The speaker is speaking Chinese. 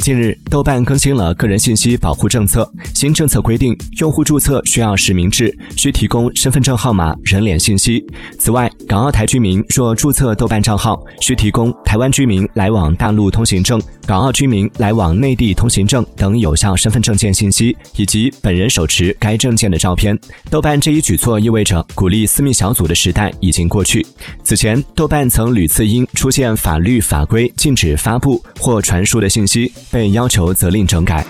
近日，豆瓣更新了个人信息保护政策。新政策规定，用户注册需要实名制，需提供身份证号码、人脸信息。此外，港澳台居民若注册豆瓣账号，需提供台湾居民来往大陆通行证、港澳居民来往内地通行证等有效身份证件信息，以及本人手持该证件的照片。豆瓣这一举措意味着鼓励私密小组的时代已经过去。此前，豆瓣曾屡次因出现法律法规禁止发布或传输的信息被要求责令整改。